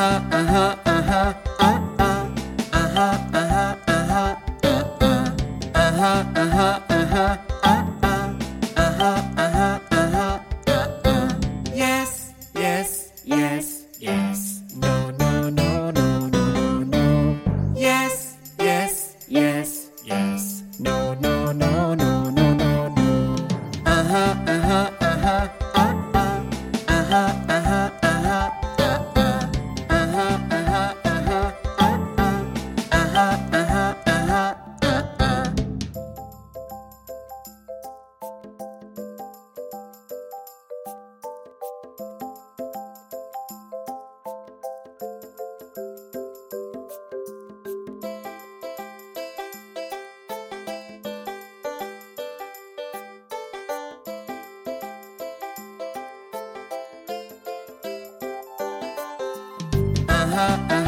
uh-huh, uh-huh, uh uh-uh, huh, uh-huh, uh-huh, uh huh, uh-huh, uh-huh, uh huh, uh-huh, uh-huh. Yes, yes, yes, yes. No, no, no, no, no, no. Yes, yes, yes, yes. No, no, no, no, no, no, no. Uh-huh, uh-huh, uh-huh, uh-uh, uh-huh. uh-huh. her